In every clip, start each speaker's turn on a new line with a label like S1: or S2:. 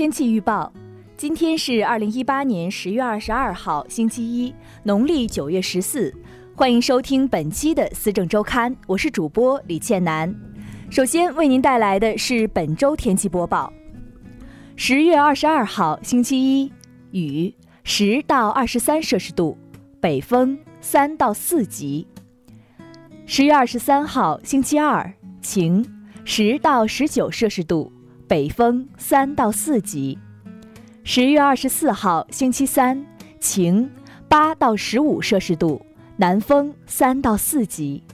S1: 天气预报：今天是二零一八年十月二十二号，星期一，农历九月十四。欢迎收听本期的《思政周刊》，我是主播李倩楠。首先为您带来的是本周天气播报：十月二十二号，星期一，雨，十到二十三摄氏度，北风三到四级；十月二十三号，星期二，晴，十到十九摄氏度。北风三到四级。十月二十四号，星期三，晴，八到十五摄氏度，南风三到四级。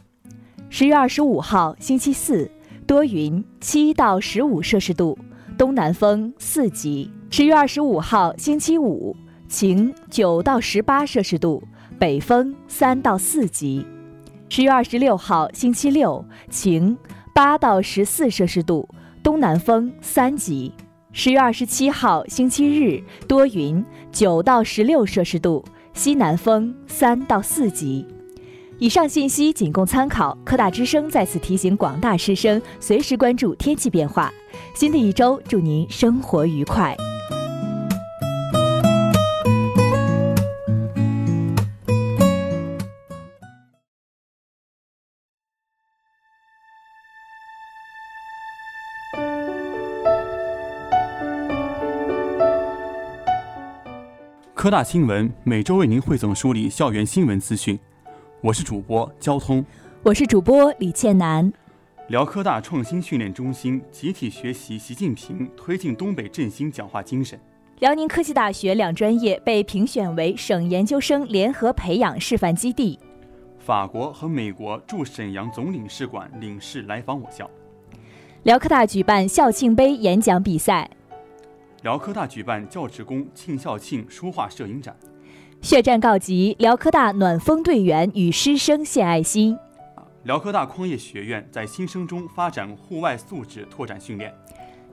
S1: 十月二十五号，星期四，多云，七到十五摄氏度，东南风四级。十月二十五号，星期五，晴，九到十八摄氏度，北风三到四级。十月二十六号，星期六，晴，八到十四摄氏度。东南风三级，十月二十七号星期日多云，九到十六摄氏度，西南风三到四级。以上信息仅供参考。科大之声再次提醒广大师生，随时关注天气变化。新的一周，祝您生活愉快。
S2: 科大新闻每周为您汇总梳理校园新闻资讯，我是主播交通，
S1: 我是主播李倩楠。
S2: 辽科大创新训练中心集体学习习近平推进东北振兴讲话精神。
S1: 辽宁科技大学两专业被评选为省研究生联合培养示范基地。
S2: 法国和美国驻沈阳总领事馆领事来访我校。
S1: 辽科大举办校庆杯演讲比赛。
S2: 辽科大举办教职工庆校庆书画摄影展，
S1: 血战告急，辽科大暖风队员与师生献爱心。
S2: 辽科大矿业学院在新生中发展户外素质拓展训练。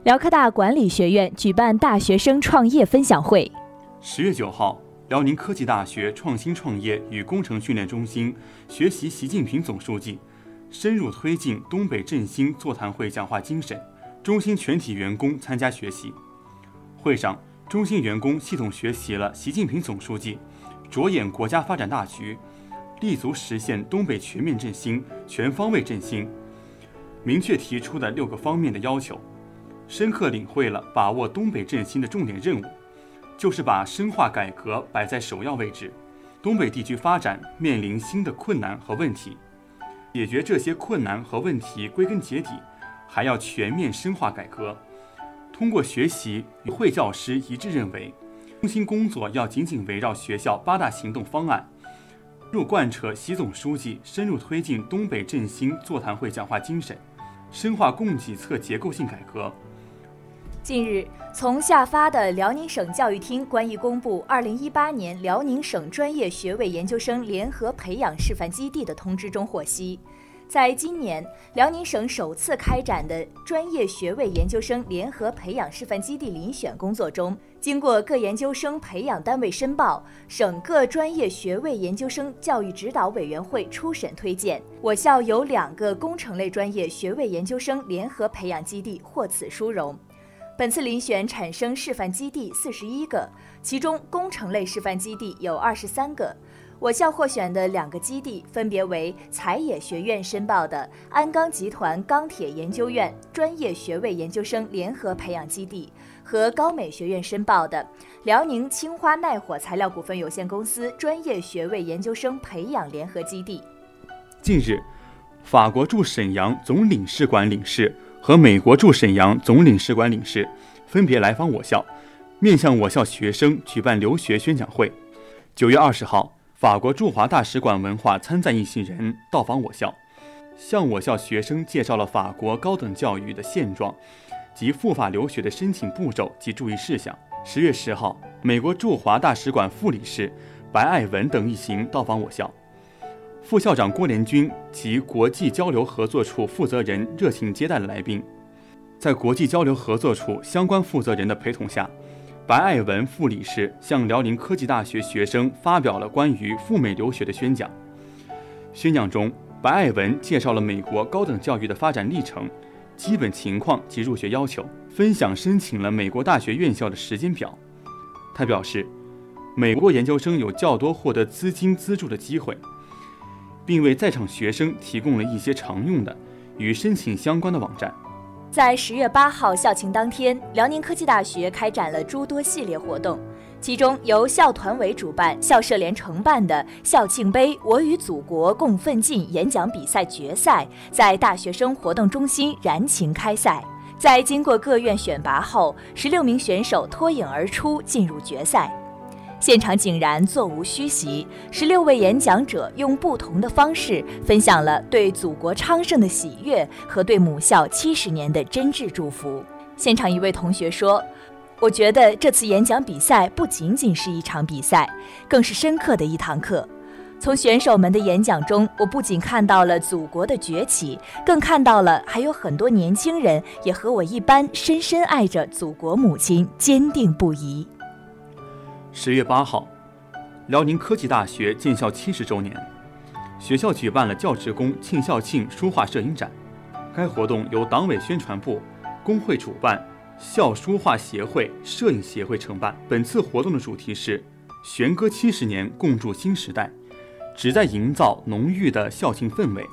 S1: 辽科大管理学院举办大学生创业分享会。
S2: 十月九号，辽宁科技大学创新创业与工程训练中心学习习近平总书记深入推进东北振兴座谈会讲话精神，中心全体员工参加学习。会上，中心员工系统学习了习近平总书记着眼国家发展大局，立足实现东北全面振兴、全方位振兴，明确提出的六个方面的要求，深刻领会了把握东北振兴的重点任务，就是把深化改革摆在首要位置。东北地区发展面临新的困难和问题，解决这些困难和问题，归根结底还要全面深化改革。通过学习与会，教师一致认为，中心工作要紧紧围绕学校八大行动方案，入贯彻习总书记深入推进东北振兴座谈会讲话精神，深化供给侧结构性改革。
S1: 近日，从下发的辽宁省教育厅关于公布二零一八年辽宁省专业学位研究生联合培养示范基地的通知中获悉。在今年辽宁省首次开展的专业学位研究生联合培养示范基地遴选工作中，经过各研究生培养单位申报，省各专业学位研究生教育指导委员会初审推荐，我校有两个工程类专业学位研究生联合培养基地获此殊荣。本次遴选产生示范基地四十一个，其中工程类示范基地有二十三个。我校获选的两个基地分别为采野学院申报的鞍钢集团钢铁研究院专业学位研究生联合培养基地和高美学院申报的辽宁青花耐火材料股份有限公司专业学位研究生培养联合基地。
S2: 近日，法国驻沈阳总领事馆领事和美国驻沈阳总领事馆领事分别来访我校，面向我校学生举办留学宣讲会。九月二十号。法国驻华大使馆文化参赞一行人到访我校，向我校学生介绍了法国高等教育的现状及赴法留学的申请步骤及注意事项。十月十号，美国驻华大使馆副理事白爱文等一行到访我校，副校长郭连军及国际交流合作处负责人热情接待了来宾。在国际交流合作处相关负责人的陪同下。白爱文副理事向辽宁科技大学学生发表了关于赴美留学的宣讲。宣讲中，白爱文介绍了美国高等教育的发展历程，基本情况及入学要求，分享申请了美国大学院校的时间表。他表示，美国研究生有较多获得资金资助的机会，并为在场学生提供了一些常用的与申请相关的网站。
S1: 在十月八号校庆当天，辽宁科技大学开展了诸多系列活动。其中由校团委主办、校社联承办的校庆杯“我与祖国共奋进”演讲比赛决赛，在大学生活动中心燃情开赛。在经过各院选拔后，十六名选手脱颖而出，进入决赛。现场井然，座无虚席。十六位演讲者用不同的方式分享了对祖国昌盛的喜悦和对母校七十年的真挚祝福。现场一位同学说。我觉得这次演讲比赛不仅仅是一场比赛，更是深刻的一堂课。从选手们的演讲中，我不仅看到了祖国的崛起，更看到了还有很多年轻人也和我一般深深爱着祖国母亲，坚定不移。
S2: 十月八号，辽宁科技大学建校七十周年，学校举办了教职工庆校庆书画摄影展。该活动由党委宣传部、工会主办。校书画协会、摄影协会承办。本次活动的主题是“弦歌七十年，共筑新时代”，旨在营造浓郁的校庆氛围，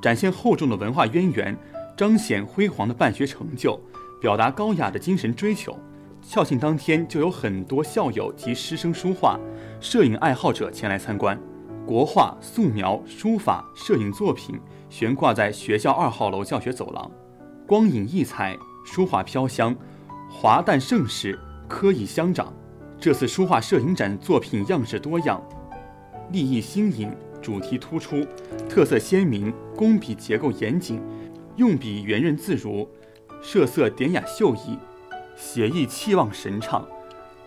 S2: 展现厚重的文化渊源，彰显辉煌的办学成就，表达高雅的精神追求。校庆当天就有很多校友及师生书画、摄影爱好者前来参观。国画、素描、书法、摄影作品悬挂在学校二号楼教学走廊，光影异彩。书画飘香，华诞盛世，科艺相长。这次书画摄影展作品样式多样，立意新颖，主题突出，特色鲜明，工笔结构严谨，用笔圆润自如，设色典雅秀逸，写意气旺神畅，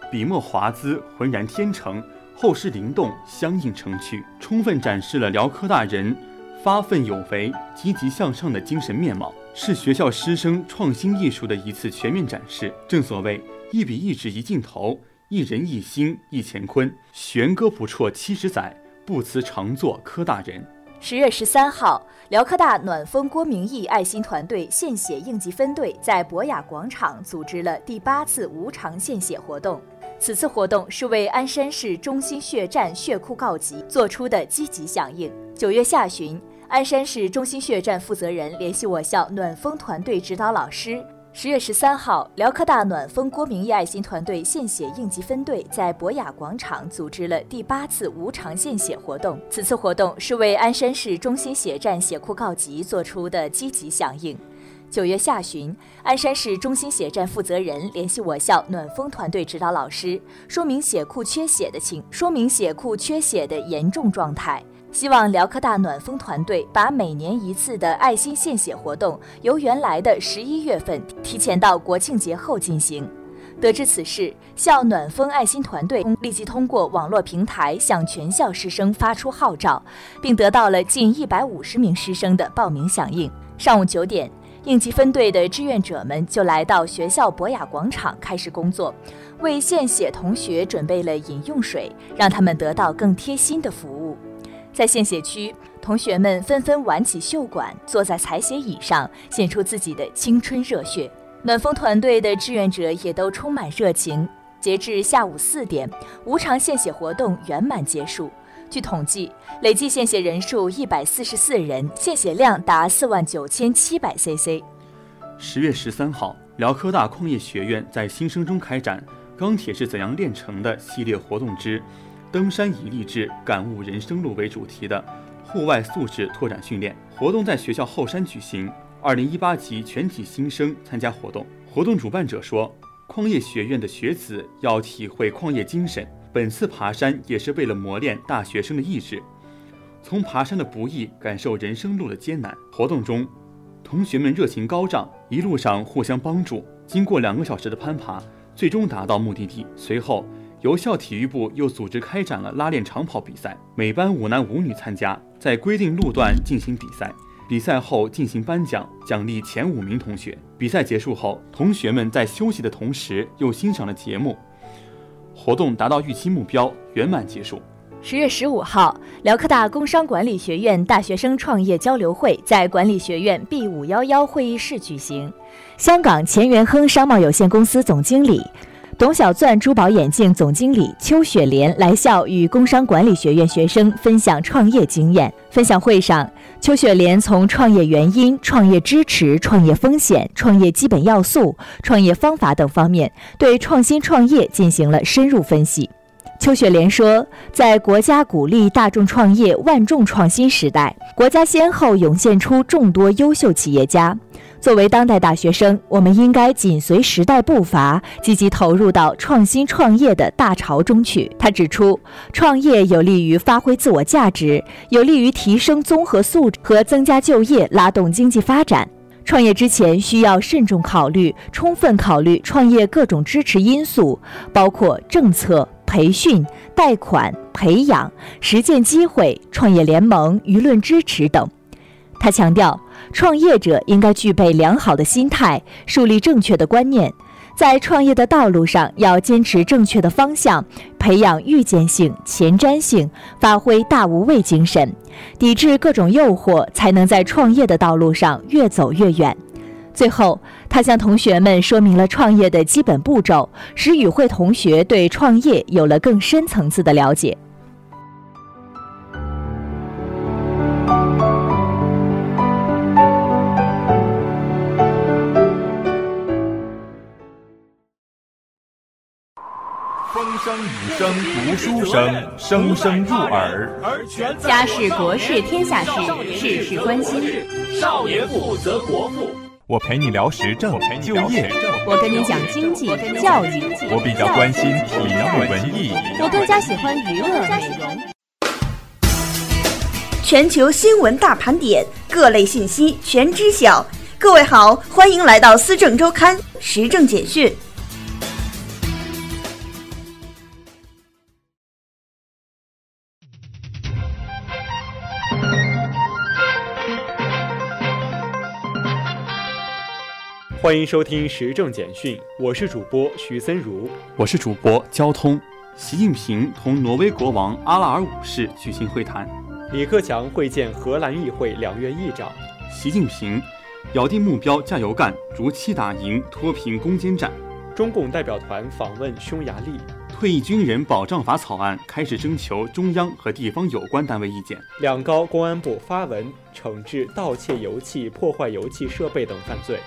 S2: 笔墨华滋，浑然天成，后世灵动，相映成趣，充分展示了辽科大人发奋有为、积极向上的精神面貌。是学校师生创新艺术的一次全面展示。正所谓一笔一纸一镜头，一人一心一乾坤。弦歌不辍七十载，不辞常作科大人。
S1: 十月十三号，辽科大暖风郭明义爱心团队献血应急分队在博雅广场组织了第八次无偿献血活动。此次活动是为鞍山市中心血站血库告急做出的积极响应。九月下旬。鞍山市中心血站负责人联系我校暖风团队指导老师。十月十三号，辽科大暖风郭明义爱心团队献血应急分队在博雅广场组织了第八次无偿献血活动。此次活动是为鞍山市中心血站血库告急做出的积极响应。九月下旬，鞍山市中心血站负责人联系我校暖风团队指导老师，说明血库缺血的情，说明血库缺血的严重状态。希望辽科大暖风团队把每年一次的爱心献血活动由原来的十一月份提前到国庆节后进行。得知此事，校暖风爱心团队立即通过网络平台向全校师生发出号召，并得到了近一百五十名师生的报名响应。上午九点，应急分队的志愿者们就来到学校博雅广场开始工作，为献血同学准备了饮用水，让他们得到更贴心的服务。在献血区，同学们纷纷挽起袖管，坐在采血椅上，献出自己的青春热血。暖风团队的志愿者也都充满热情。截至下午四点，无偿献血活动圆满结束。据统计，累计献血人数一百四十四人，献血量达四万九千七百 cc。
S2: 十月十三号，辽科大矿业学院在新生中开展“钢铁是怎样炼成的”系列活动之。登山以励志，感悟人生路为主题的户外素质拓展训练活动在学校后山举行。二零一八级全体新生参加活动。活动主办者说：“矿业学院的学子要体会矿业精神，本次爬山也是为了磨练大学生的意志，从爬山的不易感受人生路的艰难。”活动中，同学们热情高涨，一路上互相帮助。经过两个小时的攀爬，最终达到目的地。随后。由校体育部又组织开展了拉练长跑比赛，每班五男五女参加，在规定路段进行比赛。比赛后进行颁奖，奖励前五名同学。比赛结束后，同学们在休息的同时又欣赏了节目，活动达到预期目标，圆满结束。
S1: 十月十五号，辽科大工商管理学院大学生创业交流会在管理学院 B 五幺幺会议室举行。香港钱元亨商贸有限公司总经理、董小钻珠宝眼镜总经理邱雪莲来校与工商管理学院学生分享创业经验。分享会上，邱雪莲从创业原因、创业支持、创业风险、创业基本要素、创业方法等方面，对创新创业进行了深入分析。邱雪莲说，在国家鼓励大众创业、万众创新时代，国家先后涌现出众多优秀企业家。作为当代大学生，我们应该紧随时代步伐，积极投入到创新创业的大潮中去。他指出，创业有利于发挥自我价值，有利于提升综合素质和增加就业，拉动经济发展。创业之前需要慎重考虑，充分考虑创业各种支持因素，包括政策。培训、贷款、培养、实践机会、创业联盟、舆论支持等。他强调，创业者应该具备良好的心态，树立正确的观念，在创业的道路上要坚持正确的方向，培养预见性、前瞻性，发挥大无畏精神，抵制各种诱惑，才能在创业的道路上越走越远。最后，他向同学们说明了创业的基本步骤，使与会同学对创业有了更深层次的了解。
S3: 风声雨声读书声，声声入耳。
S1: 家事国事天下事，事事关心。
S3: 少年富则国富。我陪你聊时政、就业，
S1: 我跟你讲经济、教育，
S3: 我比较关心体育文艺，
S1: 我更加喜欢娱乐美容。
S4: 全球新闻大盘点，各类信息全知晓。各位好，欢迎来到思政周刊时政简讯。
S5: 欢迎收听时政简讯，我是主播徐森如，
S2: 我是主播交通。习近平同挪威国王阿拉尔五世举行会谈，
S5: 李克强会见荷兰议会两院议长。
S2: 习近平咬定目标加油干，如期打赢脱贫攻坚战。
S5: 中共代表团访问匈牙利，
S2: 退役军人保障法草案开始征求中央和地方有关单位意见。
S5: 两高公安部发文惩治盗窃油气、破坏油气设备等犯罪。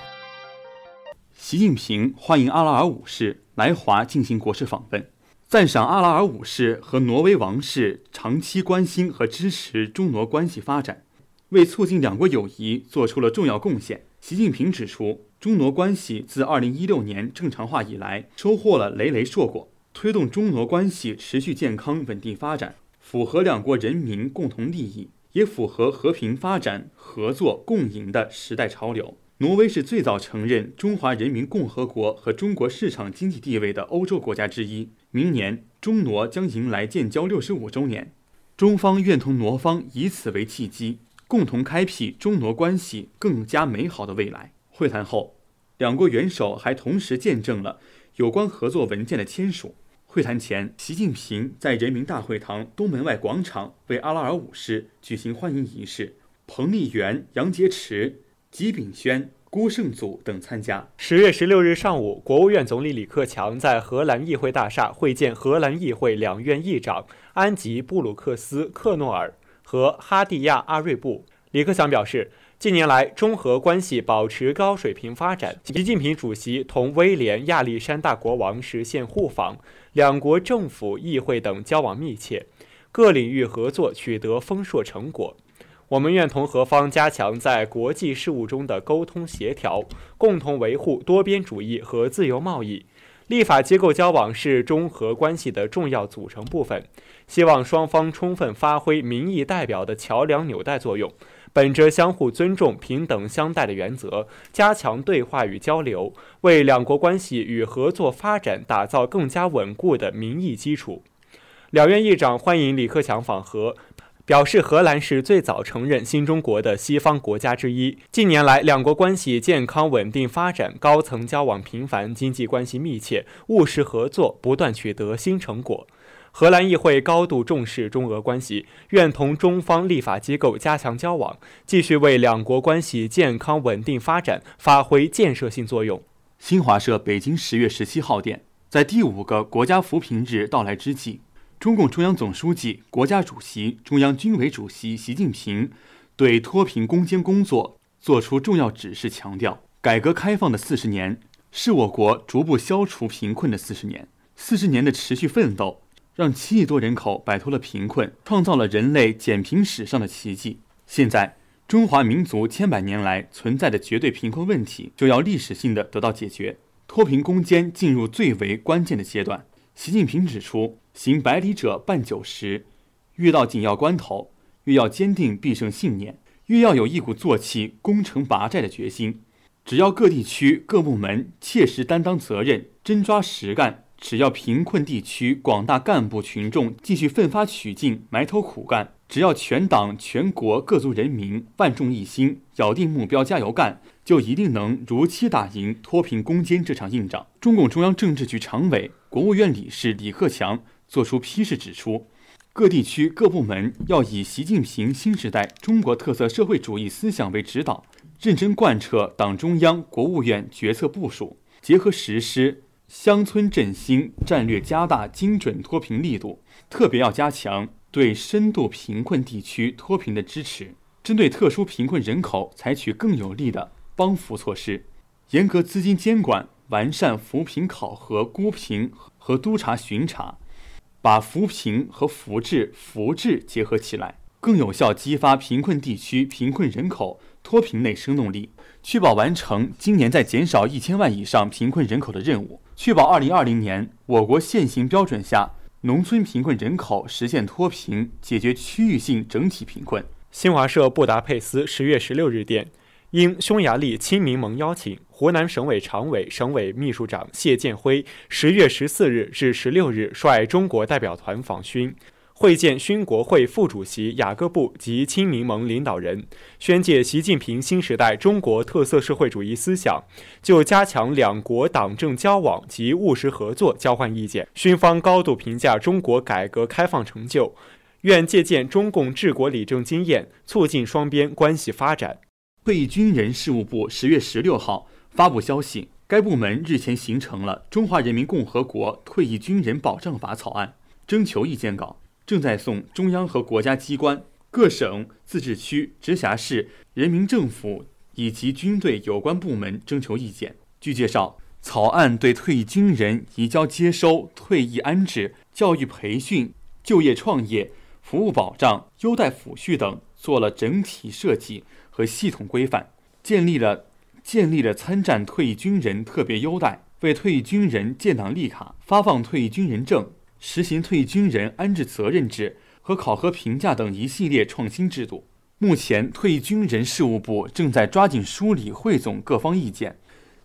S2: 习近平欢迎阿拉尔五世来华进行国事访问，赞赏阿拉尔五世和挪威王室长期关心和支持中挪关系发展，为促进两国友谊做出了重要贡献。习近平指出，中挪关系自2016年正常化以来，收获了累累硕果，推动中挪关系持续健康稳定发展，符合两国人民共同利益，也符合和平发展、合作共赢的时代潮流。挪威是最早承认中华人民共和国和中国市场经济地位的欧洲国家之一。明年，中挪将迎来建交六十五周年，中方愿同挪方以此为契机，共同开辟中挪关系更加美好的未来。会谈后，两国元首还同时见证了有关合作文件的签署。会谈前，习近平在人民大会堂东门外广场为阿拉尔五世举行欢迎仪式，彭丽媛、杨洁篪。吉炳轩、郭胜祖等参加。
S5: 十月十六日上午，国务院总理李克强在荷兰议会大厦会见荷兰议会两院议长安吉布鲁克斯克诺尔和哈蒂亚阿瑞布。李克强表示，近年来中荷关系保持高水平发展。习近平主席同威廉亚历山大国王实现互访，两国政府、议会等交往密切，各领域合作取得丰硕成果。我们愿同何方加强在国际事务中的沟通协调，共同维护多边主义和自由贸易。立法机构交往是中荷关系的重要组成部分，希望双方充分发挥民意代表的桥梁纽带作用，本着相互尊重、平等相待的原则，加强对话与交流，为两国关系与合作发展打造更加稳固的民意基础。两院议长欢迎李克强访荷。表示，荷兰是最早承认新中国的西方国家之一。近年来，两国关系健康稳定发展，高层交往频繁，经济关系密切，务实合作不断取得新成果。荷兰议会高度重视中俄关系，愿同中方立法机构加强交往，继续为两国关系健康稳定发展发挥建设性作用。
S2: 新华社北京十月十七号电，在第五个国家扶贫日到来之际，中共中央总书记、国家主席、中央军委主席习近平对脱贫攻坚工作作出重要指示，强调：改革开放的四十年是我国逐步消除贫困的四十年，四十年的持续奋斗。让七亿多人口摆脱了贫困，创造了人类减贫史上的奇迹。现在，中华民族千百年来存在的绝对贫困问题就要历史性的得到解决，脱贫攻坚进入最为关键的阶段。习近平指出，行百里者半九十，越到紧要关头，越要坚定必胜信念，越要有一鼓作气攻城拔寨的决心。只要各地区各部门切实担当责任，真抓实干。只要贫困地区广大干部群众继续奋发取进、埋头苦干，只要全党全国各族人民万众一心、咬定目标、加油干，就一定能如期打赢脱贫攻坚这场硬仗。中共中央政治局常委、国务院理事李克强作出批示指出，各地区各部门要以习近平新时代中国特色社会主义思想为指导，认真贯彻党中央、国务院决策部署，结合实施。乡村振兴战略加大精准脱贫力度，特别要加强对深度贫困地区脱贫的支持，针对特殊贫困人口采取更有力的帮扶措施，严格资金监管，完善扶贫考核、估评和督查巡查，把扶贫和扶志、扶志结合起来，更有效激发贫困地区贫困人口脱贫内生动力，确保完成今年在减少一千万以上贫困人口的任务。确保二零二零年我国现行标准下农村贫困人口实现脱贫，解决区域性整体贫困。
S5: 新华社布达佩斯十月十六日电，应匈牙利亲民盟邀请，湖南省委常委、省委秘书长谢建辉十月十四日至十六日率中国代表团访勋。会见勋国会副主席雅各布及亲民盟领导人，宣介习近平新时代中国特色社会主义思想，就加强两国党政交往及务实合作交换意见。勋方高度评价中国改革开放成就，愿借鉴中共治国理政经验，促进双边关系发展。
S2: 退役军人事务部十月十六号发布消息，该部门日前形成了《中华人民共和国退役军人保障法》草案征求意见稿。正在送中央和国家机关、各省、自治区、直辖市人民政府以及军队有关部门征求意见。据介绍，草案对退役军人移交接收、退役安置、教育培训、就业创业、服务保障、优待抚恤等做了整体设计和系统规范，建立了建立了参战退役军人特别优待，为退役军人建档立卡、发放退役军人证。实行退役军人安置责任制和考核评价等一系列创新制度。目前，退役军人事务部正在抓紧梳理、汇总各方意见，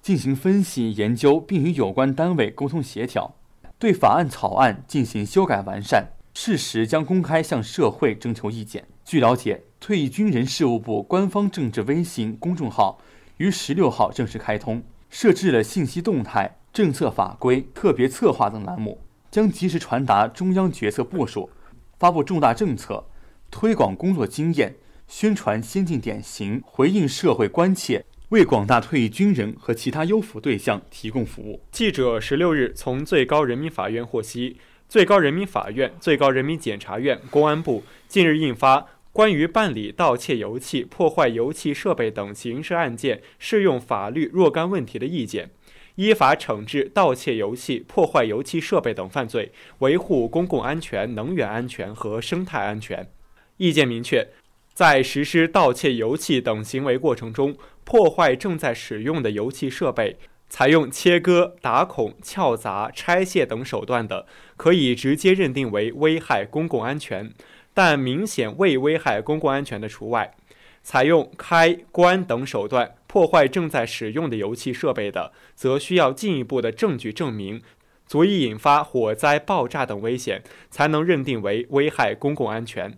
S2: 进行分析研究，并与有关单位沟通协调，对法案草案进行修改完善。适时将公开向社会征求意见。据了解，退役军人事务部官方政治微信公众号于十六号正式开通，设置了信息动态、政策法规、特别策划等栏目。将及时传达中央决策部署，发布重大政策，推广工作经验，宣传先进典型，回应社会关切，为广大退役军人和其他优抚对象提供服务。
S5: 记者十六日从最高人民法院获悉，最高人民法院、最高人民检察院、公安部近日印发《关于办理盗窃油气、破坏油气设备等刑事案件适用法律若干问题的意见》。依法惩治盗窃油气、破坏油气设备等犯罪，维护公共安全、能源安全和生态安全。意见明确，在实施盗窃油气等行为过程中，破坏正在使用的油气设备，采用切割、打孔、撬砸、拆卸等手段的，可以直接认定为危害公共安全，但明显未危害公共安全的除外。采用开关等手段破坏正在使用的油气设备的，则需要进一步的证据证明足以引发火灾、爆炸等危险，才能认定为危害公共安全。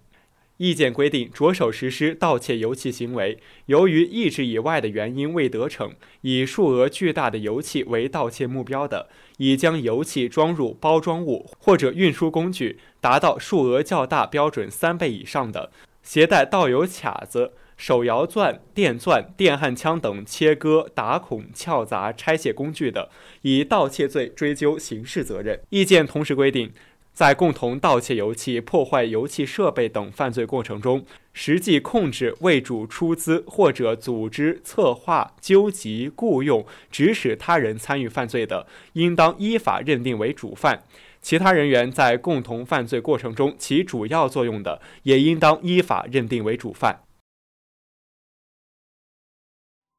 S5: 意见规定，着手实施盗窃油气行为，由于意志以外的原因未得逞，以数额巨大的油气为盗窃目标的，已将油气装入包装物或者运输工具，达到数额较大标准三倍以上的，携带盗油卡子、手摇钻、电钻、电焊枪等切割、打孔、撬砸、拆卸工具的，以盗窃罪追究刑事责任。意见同时规定。在共同盗窃油气、破坏油气设备等犯罪过程中，实际控制、为主出资或者组织、策划、纠集、雇用、指使他人参与犯罪的，应当依法认定为主犯；其他人员在共同犯罪过程中起主要作用的，也应当依法认定为主犯。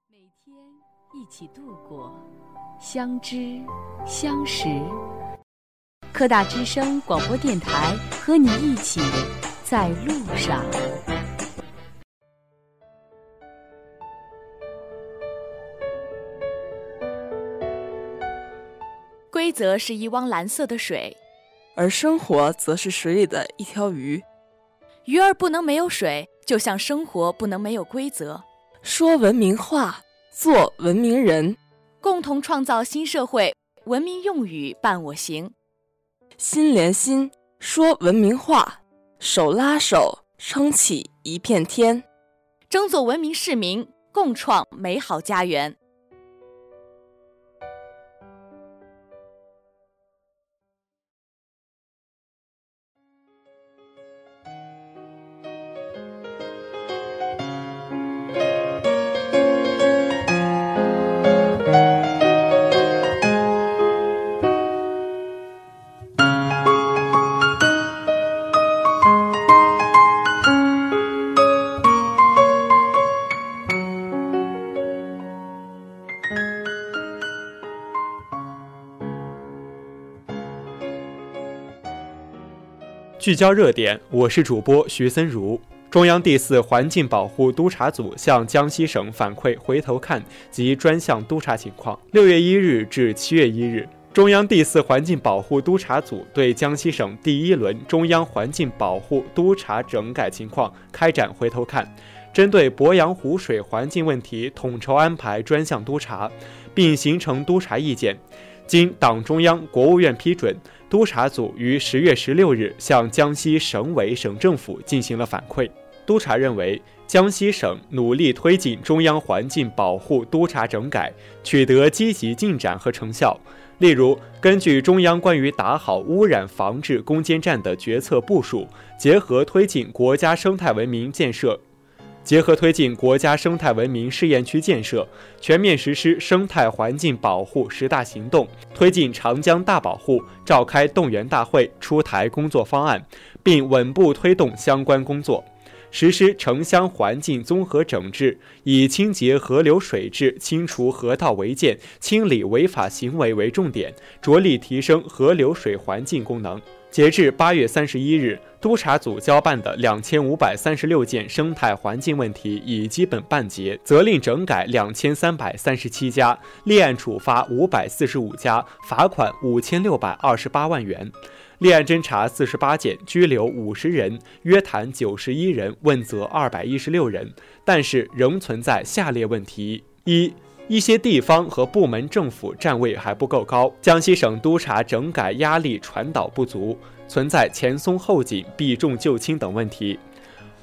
S1: 每天一起度过，相知相识。科大之声广播电台和你一起在路上。规则是一汪蓝色的水，
S6: 而生活则是水里的一条鱼。
S1: 鱼儿不能没有水，就像生活不能没有规则。
S6: 说文明话，做文明人，
S1: 共同创造新社会。文明用语伴我行。
S6: 心连心，说文明话；手拉手，撑起一片天。
S1: 争做文明市民，共创美好家园。
S5: 聚焦热点，我是主播徐森如。中央第四环境保护督察组向江西省反馈回头看及专项督查情况。六月一日至七月一日，中央第四环境保护督察组对江西省第一轮中央环境保护督查整改情况开展回头看，针对鄱阳湖水环境问题统筹安排专项督查，并形成督查意见。经党中央、国务院批准。督查组于十月十六日向江西省委省政府进行了反馈。督查认为，江西省努力推进中央环境保护督查整改，取得积极进展和成效。例如，根据中央关于打好污染防治攻坚战的决策部署，结合推进国家生态文明建设。结合推进国家生态文明试验区建设，全面实施生态环境保护十大行动，推进长江大保护，召开动员大会，出台工作方案，并稳步推动相关工作，实施城乡环境综合整治，以清洁河流水质、清除河道违建、清理违法行为为重点，着力提升河流水环境功能。截至八月三十一日，督查组交办的两千五百三十六件生态环境问题已基本办结，责令整改两千三百三十七家，立案处罚五百四十五家，罚款五千六百二十八万元，立案侦查四十八件，拘留五十人，约谈九十一人，问责二百一十六人，但是仍存在下列问题：一。一些地方和部门政府站位还不够高，江西省督查整改压力传导不足，存在前松后紧、避重就轻等问题。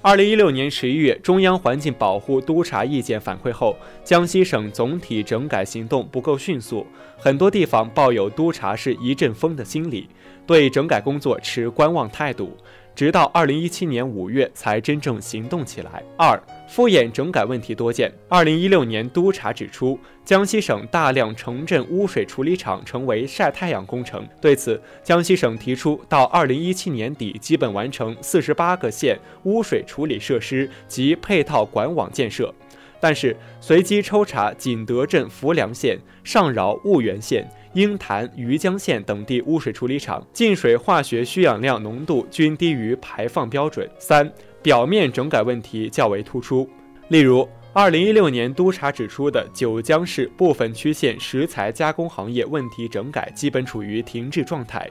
S5: 二零一六年十一月，中央环境保护督查意见反馈后，江西省总体整改行动不够迅速，很多地方抱有督查是一阵风的心理，对整改工作持观望态度。直到二零一七年五月才真正行动起来。二、敷衍整改问题多见。二零一六年督查指出，江西省大量城镇污水处理厂成为晒太阳工程。对此，江西省提出到二零一七年底基本完成四十八个县污水处理设施及配套管网建设。但是，随机抽查景德镇浮梁县、上饶婺源县。鹰潭、余江县等地污水处理厂进水化学需氧量浓度均低于排放标准。三、表面整改问题较为突出，例如，二零一六年督查指出的九江市部分区县食材加工行业问题整改基本处于停滞状态。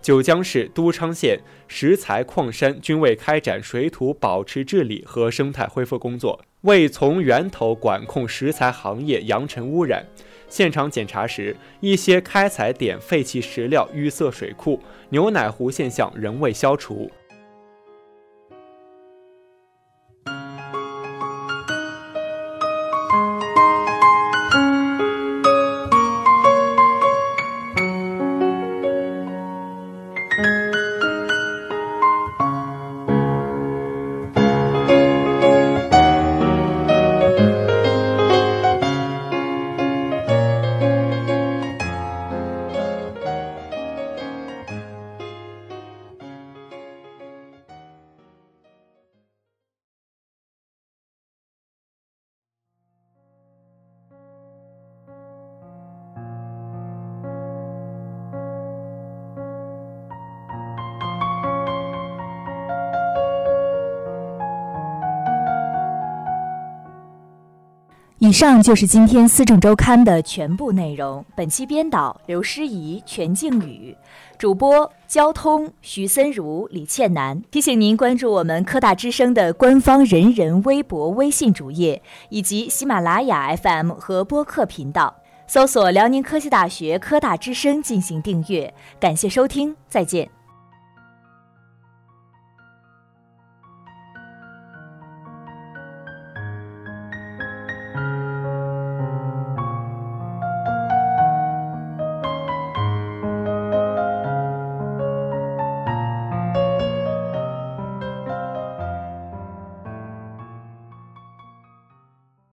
S5: 九江市、都昌县石材矿山均未开展水土保持治理和生态恢复工作，未从源头管控石材行业扬尘污染。现场检查时，一些开采点废弃石料淤塞水库，牛奶湖现象仍未消除。
S1: 以上就是今天《思政周刊》的全部内容。本期编导刘诗怡、全静宇，主播交通徐森如、李倩楠。提醒您关注我们科大之声的官方人人微博、微信主页，以及喜马拉雅 FM 和播客频道，搜索辽宁科技大学科大之声进行订阅。感谢收听，再见。